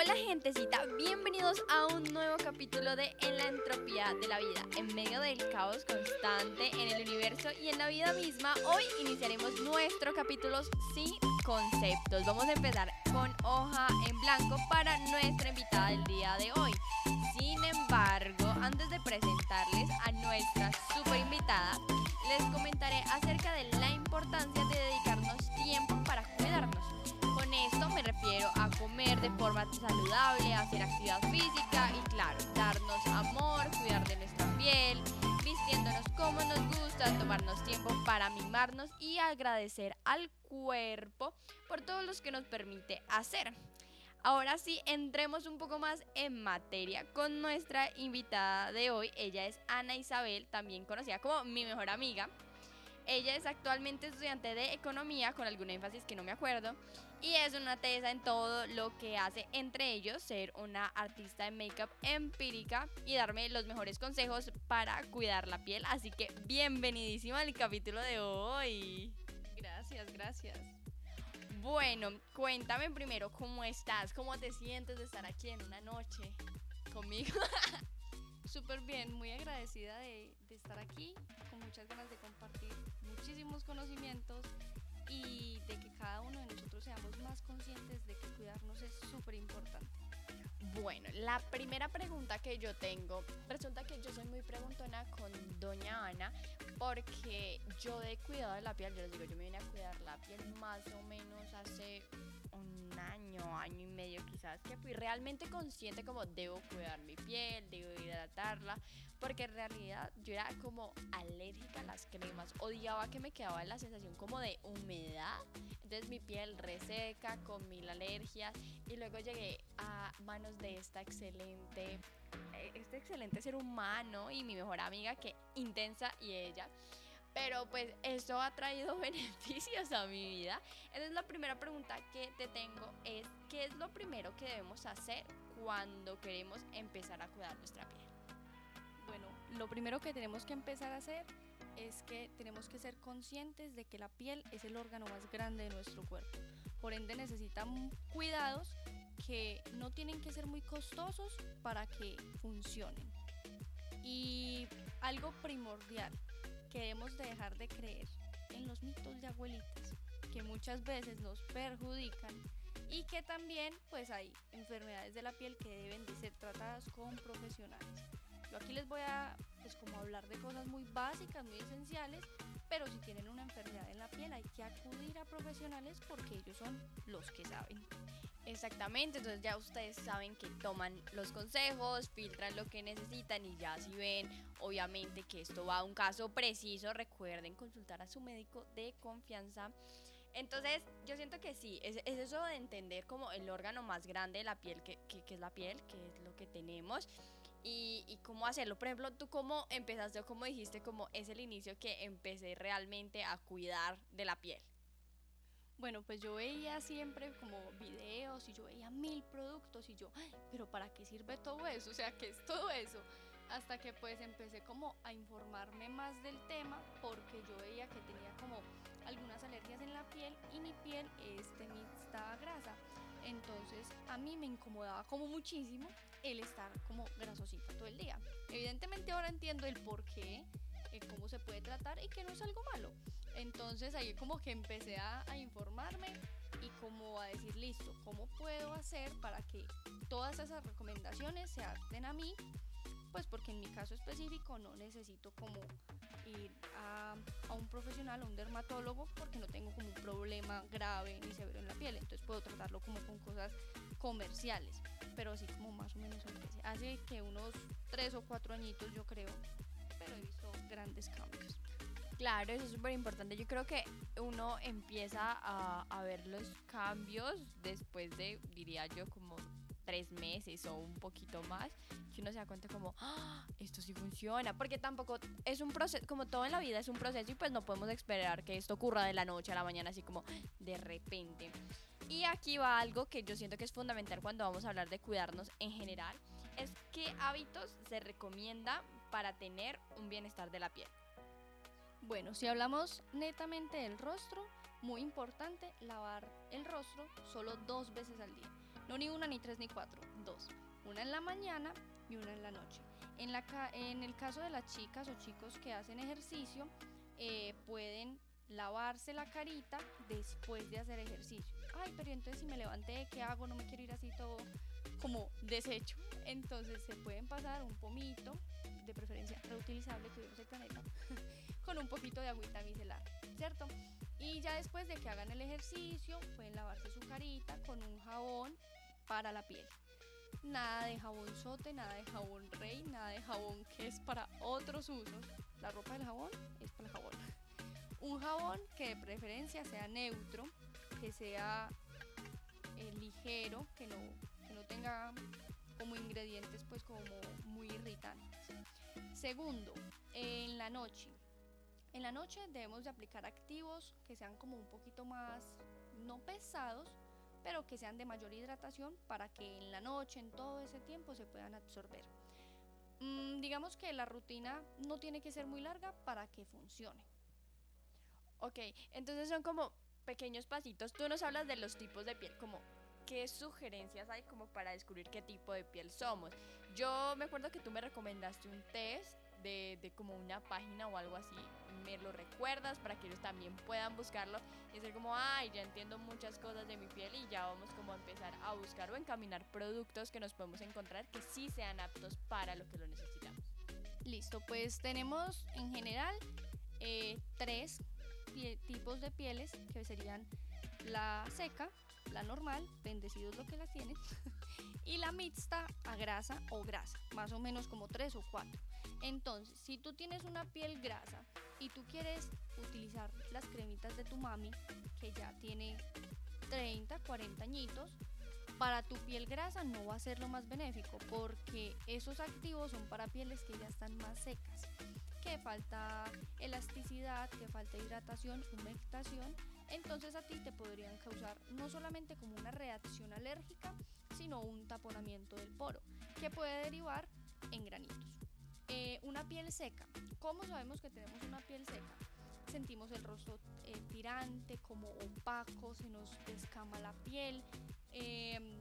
Hola gentecita, bienvenidos a un nuevo capítulo de En la entropía de la vida. En medio del caos constante en el universo y en la vida misma, hoy iniciaremos nuestro capítulo sin conceptos. Vamos a empezar con hoja en blanco para nuestra invitada del día de hoy. Sin embargo, antes de presentarles a nuestra super invitada, les comentaré acerca de la importancia de comer de forma saludable, hacer actividad física y claro, darnos amor, cuidar de nuestra piel, vistiéndonos como nos gusta, tomarnos tiempo para mimarnos y agradecer al cuerpo por todos los que nos permite hacer. Ahora sí, entremos un poco más en materia con nuestra invitada de hoy. Ella es Ana Isabel, también conocida como mi mejor amiga. Ella es actualmente estudiante de economía, con algún énfasis que no me acuerdo, y es una tesa en todo lo que hace, entre ellos ser una artista de make-up empírica y darme los mejores consejos para cuidar la piel. Así que bienvenidísima al capítulo de hoy. Gracias, gracias. Bueno, cuéntame primero cómo estás, cómo te sientes de estar aquí en una noche conmigo. Súper bien, muy agradecida de, de, estar aquí, con muchas ganas de compartir muchísimos conocimientos y de que cada uno de nosotros seamos más conscientes de que cuidarnos es súper importante. Bueno, la primera pregunta que yo tengo, resulta que yo soy muy preguntona con doña Ana porque yo de cuidado de la piel, yo les digo, yo me vine a cuidar la piel más o menos hace un año, año y medio quizás, que fui realmente consciente como debo cuidar mi piel, debo hidratarla, porque en realidad yo era como alérgica a las cremas, odiaba que me quedaba la sensación como de humedad, entonces mi piel reseca con mil alergias y luego llegué a manos de esta excelente, este excelente ser humano y mi mejor amiga que intensa y ella. Pero pues eso ha traído beneficios a mi vida. Entonces la primera pregunta que te tengo es, ¿qué es lo primero que debemos hacer cuando queremos empezar a cuidar nuestra piel? Bueno, lo primero que tenemos que empezar a hacer es que tenemos que ser conscientes de que la piel es el órgano más grande de nuestro cuerpo. Por ende necesitan cuidados que no tienen que ser muy costosos para que funcionen. Y algo primordial, que debemos de dejar de creer en los mitos de abuelitas que muchas veces nos perjudican y que también pues hay enfermedades de la piel que deben de ser tratadas con profesionales. Yo aquí les voy a pues como hablar de cosas muy básicas, muy esenciales, pero si tienen una enfermedad en la piel hay que acudir a profesionales porque ellos son los que saben. Exactamente, entonces ya ustedes saben que toman los consejos, filtran lo que necesitan y ya si ven obviamente que esto va a un caso preciso, recuerden consultar a su médico de confianza. Entonces yo siento que sí, es, es eso de entender como el órgano más grande de la piel, que, que, que es la piel, que es lo que tenemos. Y, y, cómo hacerlo. Por ejemplo, tú cómo empezaste o cómo dijiste como es el inicio que empecé realmente a cuidar de la piel. Bueno, pues yo veía siempre como videos y yo veía mil productos y yo, pero ¿para qué sirve todo eso? O sea, ¿qué es todo eso? Hasta que pues empecé como a informarme más del tema porque yo veía que tenía como algunas alergias en la piel y mi piel es de mixta grasa. Entonces a mí me incomodaba como muchísimo el estar como grasosita todo el día. Evidentemente ahora entiendo el por qué, cómo se puede tratar y que no es algo malo. Entonces ahí como que empecé a, informarme y como a decir, listo, ¿cómo puedo hacer para que todas esas recomendaciones se adapten a mí? Pues porque en mi caso específico no necesito como ir a, a, un profesional, a un dermatólogo, porque no tengo como un problema grave ni severo en la piel. Entonces puedo tratarlo como con cosas comerciales, pero sí como más o menos. Hace que unos tres o cuatro añitos yo creo, pero he visto grandes cambios. Claro, eso es súper importante. Yo creo que uno empieza a, ver los cambios después de, diría yo, como tres meses o un poquito más, que uno se da cuenta como, ¡Ah, esto sí funciona, porque tampoco es un proceso, como todo en la vida es un proceso y pues no podemos esperar que esto ocurra de la noche a la mañana, así como de repente. Y aquí va algo que yo siento que es fundamental cuando vamos a hablar de cuidarnos en general, es qué hábitos se recomienda para tener un bienestar de la piel. Bueno, si hablamos netamente del rostro, muy importante lavar el rostro solo dos veces al día. No ni una, ni tres, ni cuatro, dos. Una en la mañana y una en la noche. En, la en el caso de las chicas o chicos que hacen ejercicio, eh, pueden lavarse la carita después de hacer ejercicio. Ay, pero entonces si me levanté, ¿qué hago? No me quiero ir así todo como deshecho. Entonces se pueden pasar un pomito, de preferencia reutilizable, que el planeta, con un poquito de agüita micelar, ¿cierto? Y ya después de que hagan el ejercicio, pueden lavarse su carita con un jabón para la piel. Nada de jabón sote, nada de jabón rey, nada de jabón que es para otros usos. La ropa del jabón es para el jabón. Un jabón que de preferencia sea neutro, que sea eh, ligero, que no, que no tenga como ingredientes pues como muy irritantes. Segundo, en la noche. En la noche debemos de aplicar activos que sean como un poquito más, no pesados, pero que sean de mayor hidratación para que en la noche, en todo ese tiempo, se puedan absorber. Mm, digamos que la rutina no tiene que ser muy larga para que funcione. Ok, entonces son como pequeños pasitos. Tú nos hablas de los tipos de piel, como qué sugerencias hay como para descubrir qué tipo de piel somos. Yo me acuerdo que tú me recomendaste un test de, de, como una página o algo así, me lo recuerdas para que ellos también puedan buscarlo y ser como, ay, ya entiendo muchas cosas de mi piel y ya vamos como a empezar a buscar o encaminar productos que nos podemos encontrar que sí sean aptos para lo que lo necesitamos. Listo, pues tenemos en general eh, tres tipos de pieles que serían la seca, la normal, bendecidos lo que las tienen, y la mixta a grasa o grasa, más o menos como tres o cuatro. Entonces, si tú tienes una piel grasa y tú quieres utilizar las cremitas de tu mami, que ya tiene 30, 40 añitos, para tu piel grasa no va a ser lo más benéfico porque esos activos son para pieles que ya están más secas, que falta elasticidad, que falta hidratación, humectación, entonces a ti te podrían causar no solamente como una reacción alérgica, sino un taponamiento del poro, que puede derivar en granitos. Eh, una piel seca. ¿Cómo sabemos que tenemos una piel seca? Sentimos el rostro eh, tirante, como opaco, se nos descama la piel, em,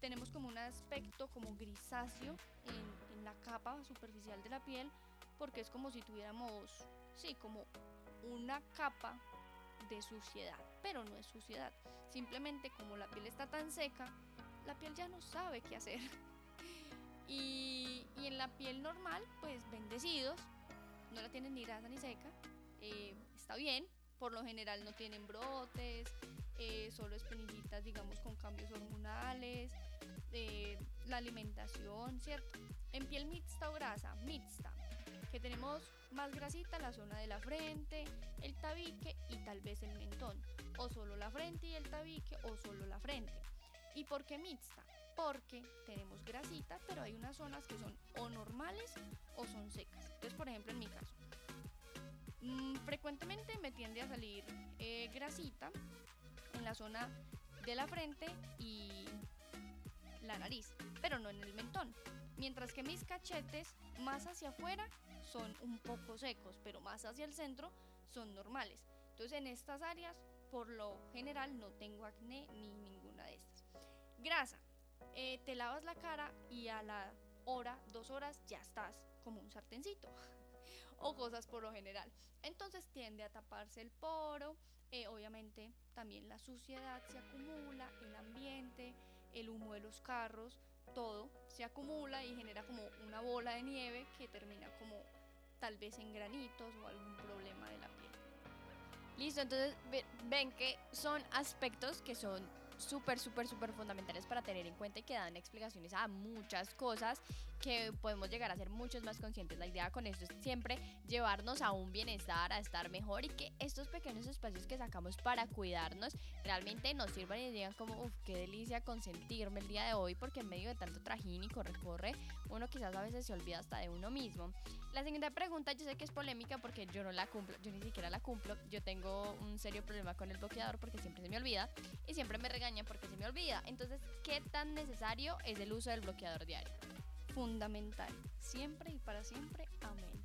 tenemos como un aspecto como grisáceo en, en, la capa superficial de la piel, porque es como si tuviéramos, sí, como una capa de suciedad, pero no es suciedad. Simplemente como la piel está tan seca, la piel ya no sabe qué hacer. Y, en la piel normal, pues bendecidos, no la tienen ni grasa ni seca, eh, está bien, por lo general no tienen brotes, eh, solo espinillitas, digamos, con cambios hormonales, eh, la alimentación, ¿cierto? En piel mixta o grasa, mixta, que tenemos más grasita la zona de la frente, el tabique y tal vez el mentón, o solo la frente y el tabique o solo la frente. ¿Y por qué mixta? Porque tenemos grasita, pero hay unas zonas que son o normales o son secas. Entonces, por ejemplo, en mi caso, mmm, frecuentemente me tiende a salir eh, grasita en la zona de la frente y la nariz, pero no en el mentón. Mientras que mis cachetes más hacia afuera son un poco secos, pero más hacia el centro son normales. Entonces en estas áreas, por lo general, no tengo acné ni ninguna de estas. Grasa. Eh, te lavas la cara y a la hora, dos horas, ya estás como un sartencito. o cosas por lo general. Entonces tiende a taparse el poro. Eh, obviamente también la suciedad se acumula, el ambiente, el humo de los carros, todo se acumula y genera como una bola de nieve que termina como tal vez en granitos o algún problema de la piel. Listo, entonces ven que son aspectos que son súper, súper, súper fundamentales para tener en cuenta y que dan explicaciones a muchas cosas que podemos llegar a ser muchos más conscientes. La idea con esto es siempre llevarnos a un bienestar, a estar mejor y que estos pequeños espacios que sacamos para cuidarnos realmente nos sirvan y digan como, uff, qué delicia consentirme el día de hoy porque en medio de tanto trajín y corre-corre, uno quizás a veces se olvida hasta de uno mismo. La siguiente pregunta yo sé que es polémica porque yo no la cumplo, yo ni siquiera la cumplo, yo tengo un serio problema con el bloqueador porque siempre se me olvida y siempre me porque se me olvida. Entonces, ¿qué tan necesario es el uso del bloqueador diario? fundamental, siempre y para siempre. Amén.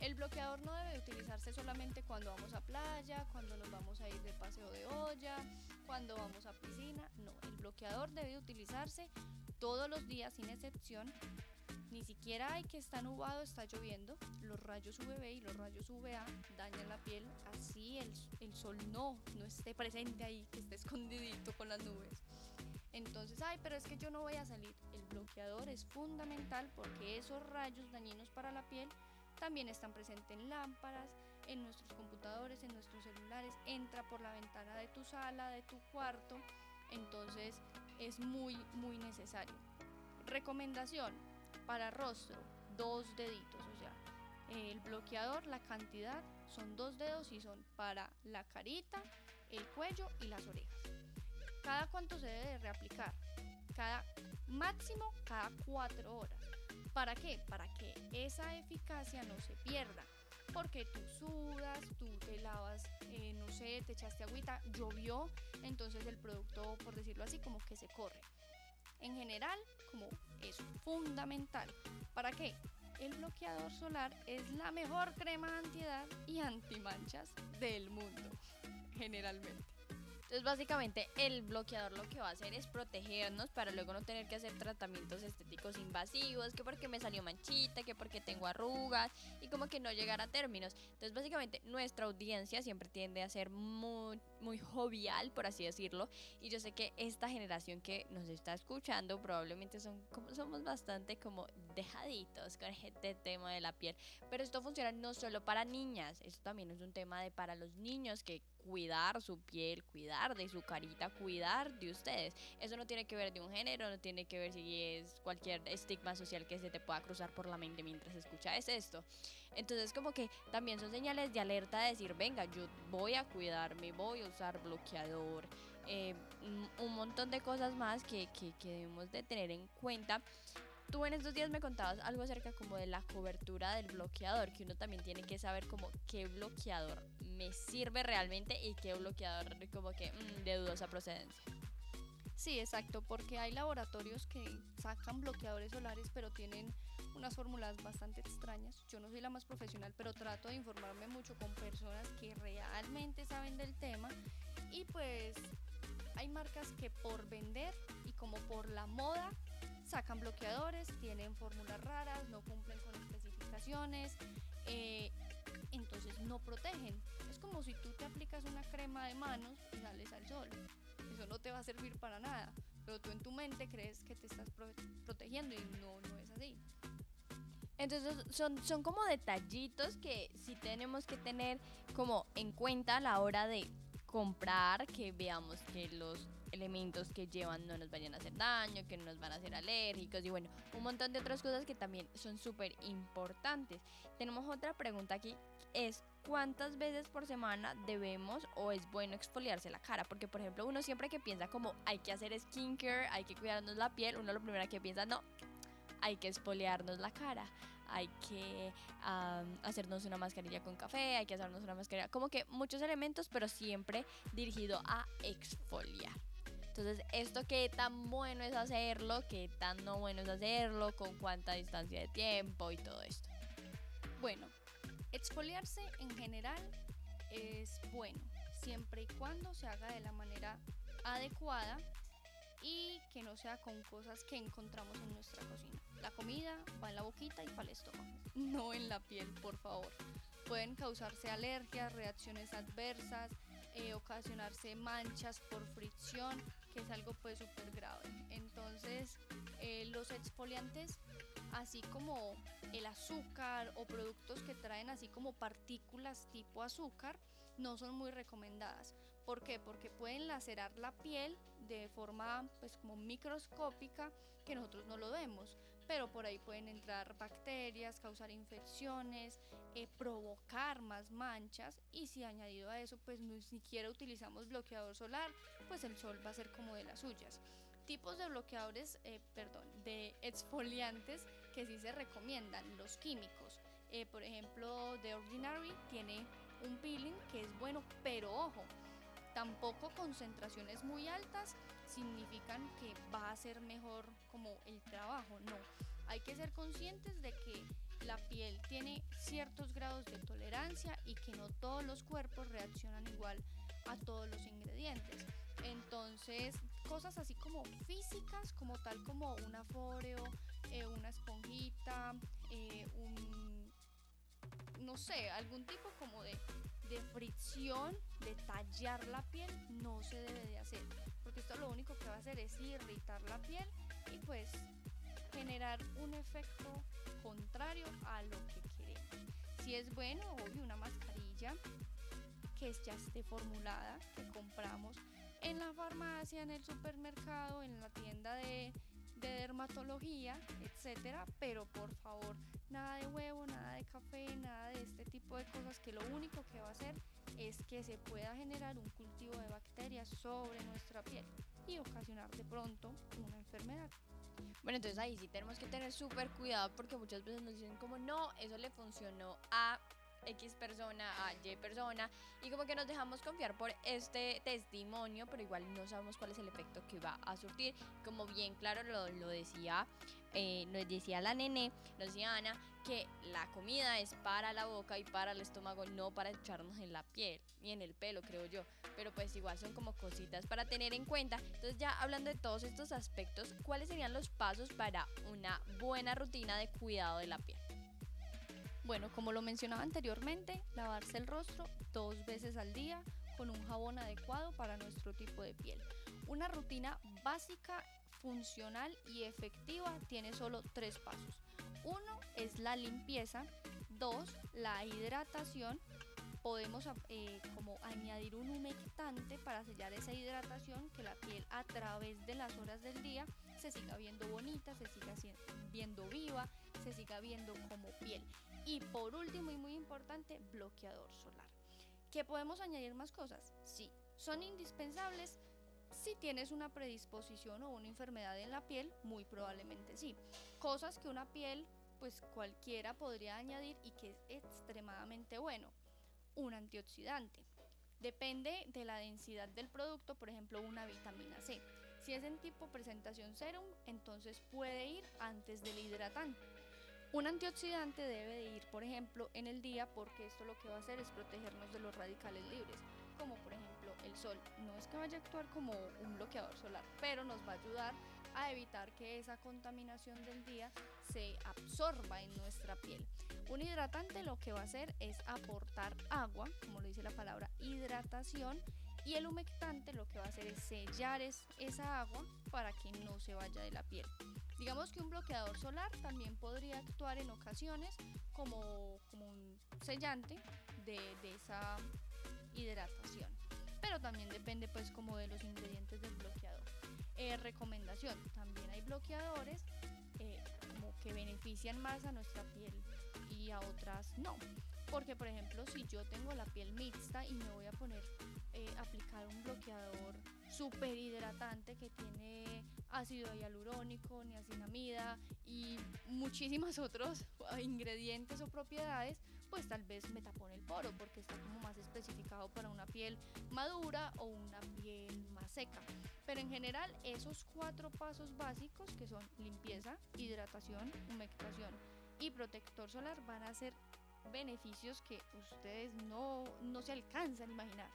El bloqueador no debe utilizarse solamente cuando vamos a playa, cuando nos vamos a ir de paseo de olla, cuando vamos a piscina. No, el bloqueador debe utilizarse todos los días sin excepción. Ni siquiera hay que estar nubado, está lloviendo. Los rayos UVB y los rayos UVA dañan la piel. Así el, el sol no, no esté presente ahí, que esté escondidito con las nubes. Entonces, ay, pero es que yo no voy a salir. El bloqueador es fundamental porque esos rayos dañinos para la piel también están presentes en lámparas, en nuestros computadores, en nuestros celulares, entra por la ventana de tu sala, de tu cuarto, entonces es muy, muy necesario. Recomendación para rostro, dos deditos, o sea, el bloqueador, la cantidad son dos dedos y son para la carita, el cuello y las orejas. ¿Cada cuánto se debe reaplicar? Cada máximo cada cuatro horas. ¿Para qué? Para que esa eficacia no se pierda. Porque tú sudas, tú te lavas, eh, no sé, te echaste agüita, llovió, entonces el producto, por decirlo así, como que se corre. En general, como es fundamental. ¿Para qué? El bloqueador solar es la mejor crema antiedad y antimanchas del mundo, generalmente. Entonces básicamente el bloqueador lo que va a hacer es protegernos para luego no tener que hacer tratamientos estéticos invasivos, que porque me salió manchita, que porque tengo arrugas y como que no llegar a términos. Entonces básicamente nuestra audiencia siempre tiende a ser muy, muy jovial, por así decirlo, y yo sé que esta generación que nos está escuchando probablemente son como somos bastante como dejaditos con este tema de la piel, pero esto funciona no solo para niñas, esto también es un tema de para los niños que cuidar su piel, cuidar de su carita, cuidar de ustedes. Eso no tiene que ver de un género, no tiene que ver si es cualquier estigma social que se te pueda cruzar por la mente mientras escuchas esto. Entonces como que también son señales de alerta de decir, venga, yo voy a cuidarme, voy a usar bloqueador, eh, un montón de cosas más que, que, que debemos de tener en cuenta tú en estos días me contabas algo acerca como de la cobertura del bloqueador, que uno también tiene que saber como qué bloqueador me sirve realmente y qué bloqueador como que mm, de dudosa procedencia. Sí, exacto, porque hay laboratorios que sacan bloqueadores solares pero tienen unas fórmulas bastante extrañas. Yo no soy la más profesional, pero trato de informarme mucho con personas que realmente saben del tema y pues hay marcas que por vender y como por la moda sacan bloqueadores, tienen fórmulas raras, no cumplen con especificaciones, eh, entonces no protegen. Es como si tú te aplicas una crema de manos y sales al sol. Eso no te va a servir para nada, pero tú en tu mente crees que te estás protegiendo y no, no es así. Entonces son, son como detallitos que sí tenemos que tener como en cuenta a la hora de comprar, que veamos que los elementos que llevan no nos vayan a hacer daño, que no nos van a hacer alérgicos y bueno, un montón de otras cosas que también son súper importantes. Tenemos otra pregunta aquí, es cuántas veces por semana debemos o es bueno exfoliarse la cara, porque por ejemplo uno siempre que piensa como hay que hacer skincare, hay que cuidarnos la piel, uno lo primero que piensa no, hay que exfoliarnos la cara hay que hacernos una mascarilla con café, hay que hacernos una mascarilla, como que muchos elementos, pero siempre dirigido a exfoliar. Entonces, esto qué tan bueno es hacerlo, qué tan no bueno es hacerlo, con cuánta distancia de tiempo y todo esto. Bueno, exfoliarse en general es bueno, siempre y cuando se haga de la manera adecuada y que no sea con cosas que encontramos en nuestra cocina. La comida va en la boquita y para el estómago, no en la piel, por favor. Pueden causarse alergias, reacciones adversas, eh, ocasionarse manchas por fricción, que es algo pues súper grave. Entonces, eh, los exfoliantes, así como el azúcar o productos que traen así como partículas tipo azúcar, no son muy recomendadas. ¿Por qué? Porque pueden lacerar la piel de forma pues como microscópica que nosotros no lo vemos pero por ahí pueden entrar bacterias, causar infecciones, eh, provocar más manchas y si añadido a eso pues ni siquiera utilizamos bloqueador solar, pues el sol va a ser como de las suyas. Tipos de bloqueadores, eh, perdón, de exfoliantes que sí se recomiendan, los químicos. Eh, por ejemplo, The Ordinary tiene un peeling que es bueno, pero ojo, tampoco concentraciones muy altas significan que va a ser mejor como el trabajo, no Hay que ser conscientes de que la piel tiene ciertos grados de tolerancia y que no todos los cuerpos reaccionan igual a todos los ingredientes. Entonces, cosas así como físicas, como tal como un aforeo, eh, una esponjita, eh, un, no sé, algún tipo como de, de fricción, de tallar la piel, no se debe de hacer. Porque esto lo único que va a hacer es irritar la piel y pues generar un efecto contrario a lo que queremos. Si es bueno, obvio, una mascarilla que ya esté formulada, que compramos en la farmacia, en el supermercado, en la tienda de, de dermatología, etcétera, pero por favor, nada de huevo, nada de café, nada de este tipo de cosas que lo único que va a hacer es que se pueda generar un cultivo de bacterias sobre nuestra piel y ocasionar de pronto una enfermedad. Bueno, entonces ahí sí tenemos que tener súper cuidado porque muchas veces nos dicen como no, eso le funcionó a X persona a Y persona y como que nos dejamos confiar por este testimonio, pero igual no sabemos cuál es el efecto que va a surtir. Como bien claro lo, lo decía, eh, nos decía la nene, nos decía Ana, que la comida es para la boca y para el estómago, no para echarnos en la piel ni en el pelo, creo yo. Pero pues igual son como cositas para tener en cuenta. Entonces ya hablando de todos estos aspectos, ¿cuáles serían los pasos para una buena rutina de cuidado de la piel? Bueno, como lo mencionaba anteriormente, lavarse el rostro dos veces al día con un jabón adecuado para nuestro tipo de piel. Una rutina básica, funcional y efectiva tiene solo tres pasos. Uno es la limpieza, dos, la hidratación. Podemos eh, como añadir un humectante para sellar esa hidratación que la piel a través de las horas del día se siga viendo bonita, se siga viendo viva, se siga viendo como piel. Y por último y muy importante, bloqueador solar. ¿Que podemos añadir más cosas? Sí. ¿Son indispensables? Si tienes una predisposición o una enfermedad en la piel, muy probablemente sí. Cosas que una piel, pues cualquiera podría añadir y que es extremadamente bueno. Un antioxidante. Depende de la densidad del producto, por ejemplo, una vitamina C. Si es en tipo presentación serum, entonces puede ir antes del hidratante un antioxidante debe de ir, por ejemplo, en el día porque esto lo que va a hacer es protegernos de los radicales libres, como por ejemplo el sol. No es que vaya a actuar como un bloqueador solar, pero nos va a ayudar a evitar que esa contaminación del día se absorba en nuestra piel. Un hidratante lo que va a hacer es aportar agua, como lo dice la palabra hidratación, y el humectante lo que va a hacer es sellar esa agua para que no se vaya de la piel. Digamos que un bloqueador solar también podría actuar en ocasiones como, un sellante de, esa hidratación. Pero también depende pues como de los ingredientes del bloqueador. Eh, recomendación, también hay bloqueadores eh, como que benefician más a nuestra piel y a otras no. Porque por ejemplo si yo tengo la piel mixta y me voy a poner eh, aplicar un bloqueador súper hidratante que tiene ácido hialurónico, niacinamida y muchísimos otros ingredientes o propiedades, pues tal vez me tapone el poro porque está como más especificado para una piel madura o una piel más seca. Pero en general esos cuatro pasos básicos que son limpieza, hidratación, humectación y protector solar van a ser beneficios que ustedes no, no se alcanzan a imaginar.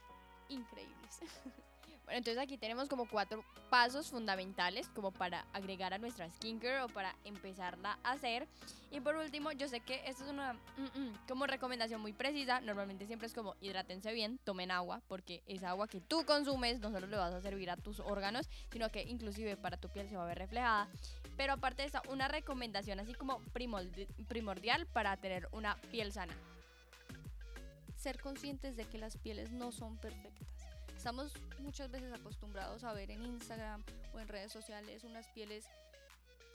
Increíbles. Bueno, entonces aquí tenemos como cuatro pasos fundamentales como para agregar a nuestra skincare o para empezarla a hacer. Y por último, yo sé que esto es una mm, mm, como recomendación muy precisa. Normalmente siempre es como hidrátense bien, tomen agua, porque esa agua que tú consumes no solo le vas a servir a tus órganos, sino que inclusive para tu piel se va a ver reflejada. Pero aparte de eso, una recomendación así como primordial para tener una piel sana. Ser conscientes de que las pieles no son perfectas Estamos muchas veces acostumbrados a ver en Instagram o en redes sociales unas pieles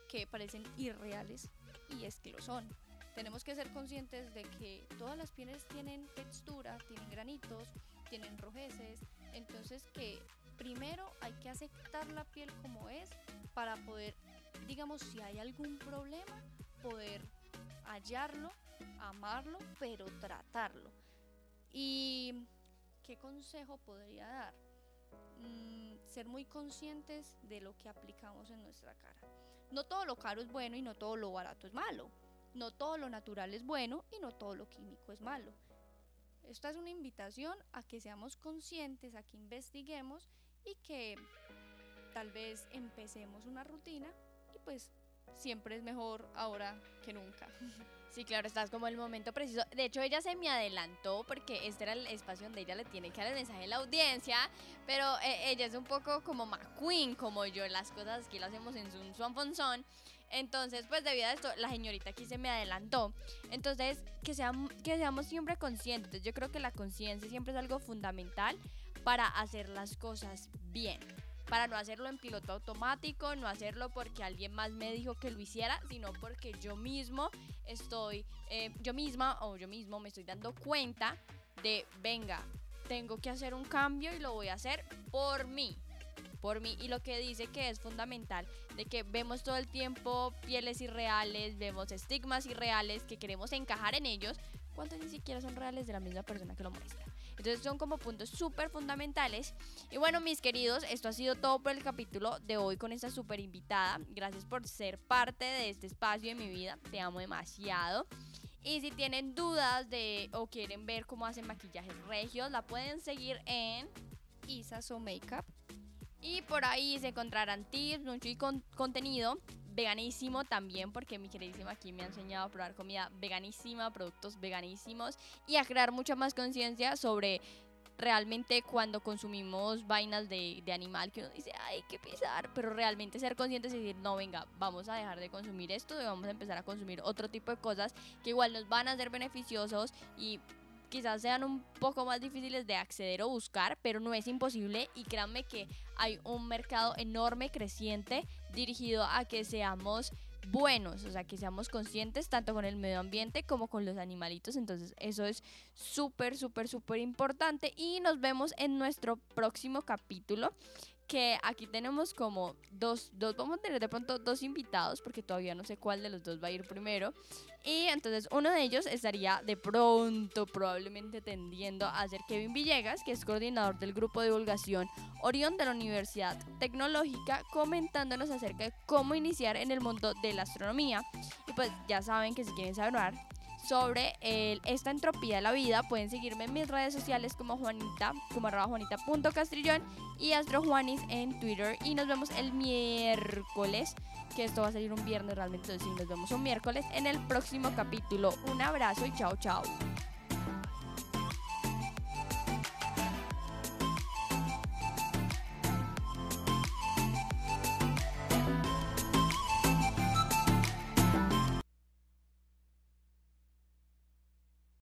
que parecen irreales y es que lo son. Tenemos que ser conscientes de que todas las pieles tienen textura, tienen granitos, tienen rojeces, entonces que primero hay que aceptar la piel como es para poder, digamos, si hay algún problema, poder hallarlo, amarlo, pero tratarlo. Y ¿qué consejo podría dar? Mm, ser muy conscientes de lo que aplicamos en nuestra cara. no todo lo caro es bueno y no todo lo barato es malo. No todo lo natural es bueno y no todo lo químico es malo. Esta es una invitación a que seamos conscientes, a que investiguemos y que tal vez empecemos una rutina y pues siempre es mejor ahora que nunca. Sí, claro, estás como el momento preciso. De hecho, ella se me adelantó porque este era el espacio donde ella le tiene que dar el mensaje a la audiencia, pero eh, ella es un poco como McQueen, como yo, las cosas que lo hacemos en su Swan Entonces, pues debido a esto, la señorita aquí se me adelantó. Entonces, que, seamos, que seamos siempre conscientes. Yo creo que la conciencia siempre es algo fundamental para hacer las cosas bien para no hacerlo en piloto automático, no hacerlo porque alguien más me dijo que lo hiciera, sino porque yo mismo estoy, eh, yo misma o yo mismo me estoy dando cuenta de, venga, tengo que hacer un cambio y lo voy a hacer por mí por mí y lo que dice que es fundamental de que vemos todo el tiempo pieles irreales, vemos estigmas irreales que queremos encajar en ellos, cuando ni siquiera son reales de la misma persona que lo muestra. Entonces son como puntos súper fundamentales. Y bueno, mis queridos, esto ha sido todo por el capítulo de hoy con esta súper invitada. Gracias por ser parte de este espacio de mi vida. Te amo demasiado. Y si tienen dudas de o quieren ver cómo hacen maquillajes regios, la pueden seguir en Isaso Makeup. Y por ahí se encontrarán tips, mucho y contenido veganísimo también, porque mi queridísima aquí me ha enseñado a probar comida veganísima, productos veganísimos y a crear mucha más conciencia sobre realmente cuando consumimos vainas de, de, animal que uno dice, ay, qué pisar, pero realmente ser conscientes y decir, no, venga, vamos a dejar de consumir esto y vamos a empezar a consumir otro tipo de cosas que igual nos van a ser beneficiosos y quizás sean un poco más difíciles de acceder o buscar, pero no es imposible y créanme que hay un mercado enorme, creciente, dirigido a que seamos buenos, o sea, que seamos conscientes tanto con el medio ambiente como con los animalitos. Entonces, eso es súper, súper, súper importante. Y nos vemos en nuestro próximo capítulo que aquí tenemos como dos, dos, vamos a tener de pronto dos invitados, porque todavía no sé cuál de los dos va a ir primero. Y entonces uno de ellos estaría de pronto, probablemente tendiendo a ser Kevin Villegas, que es coordinador del grupo de divulgación Orión de la Universidad Tecnológica, comentándonos acerca de cómo iniciar en el mundo de la astronomía. Y pues ya saben que si quieren saber sobre esta entropía de la vida, pueden seguirme en mis redes sociales como Juanita, como arroba juanita.castrillón y astrojuanis en Twitter. Y nos vemos el miércoles, que esto va a salir un viernes realmente, entonces nos vemos un miércoles en el próximo capítulo. Un abrazo y chao, chao.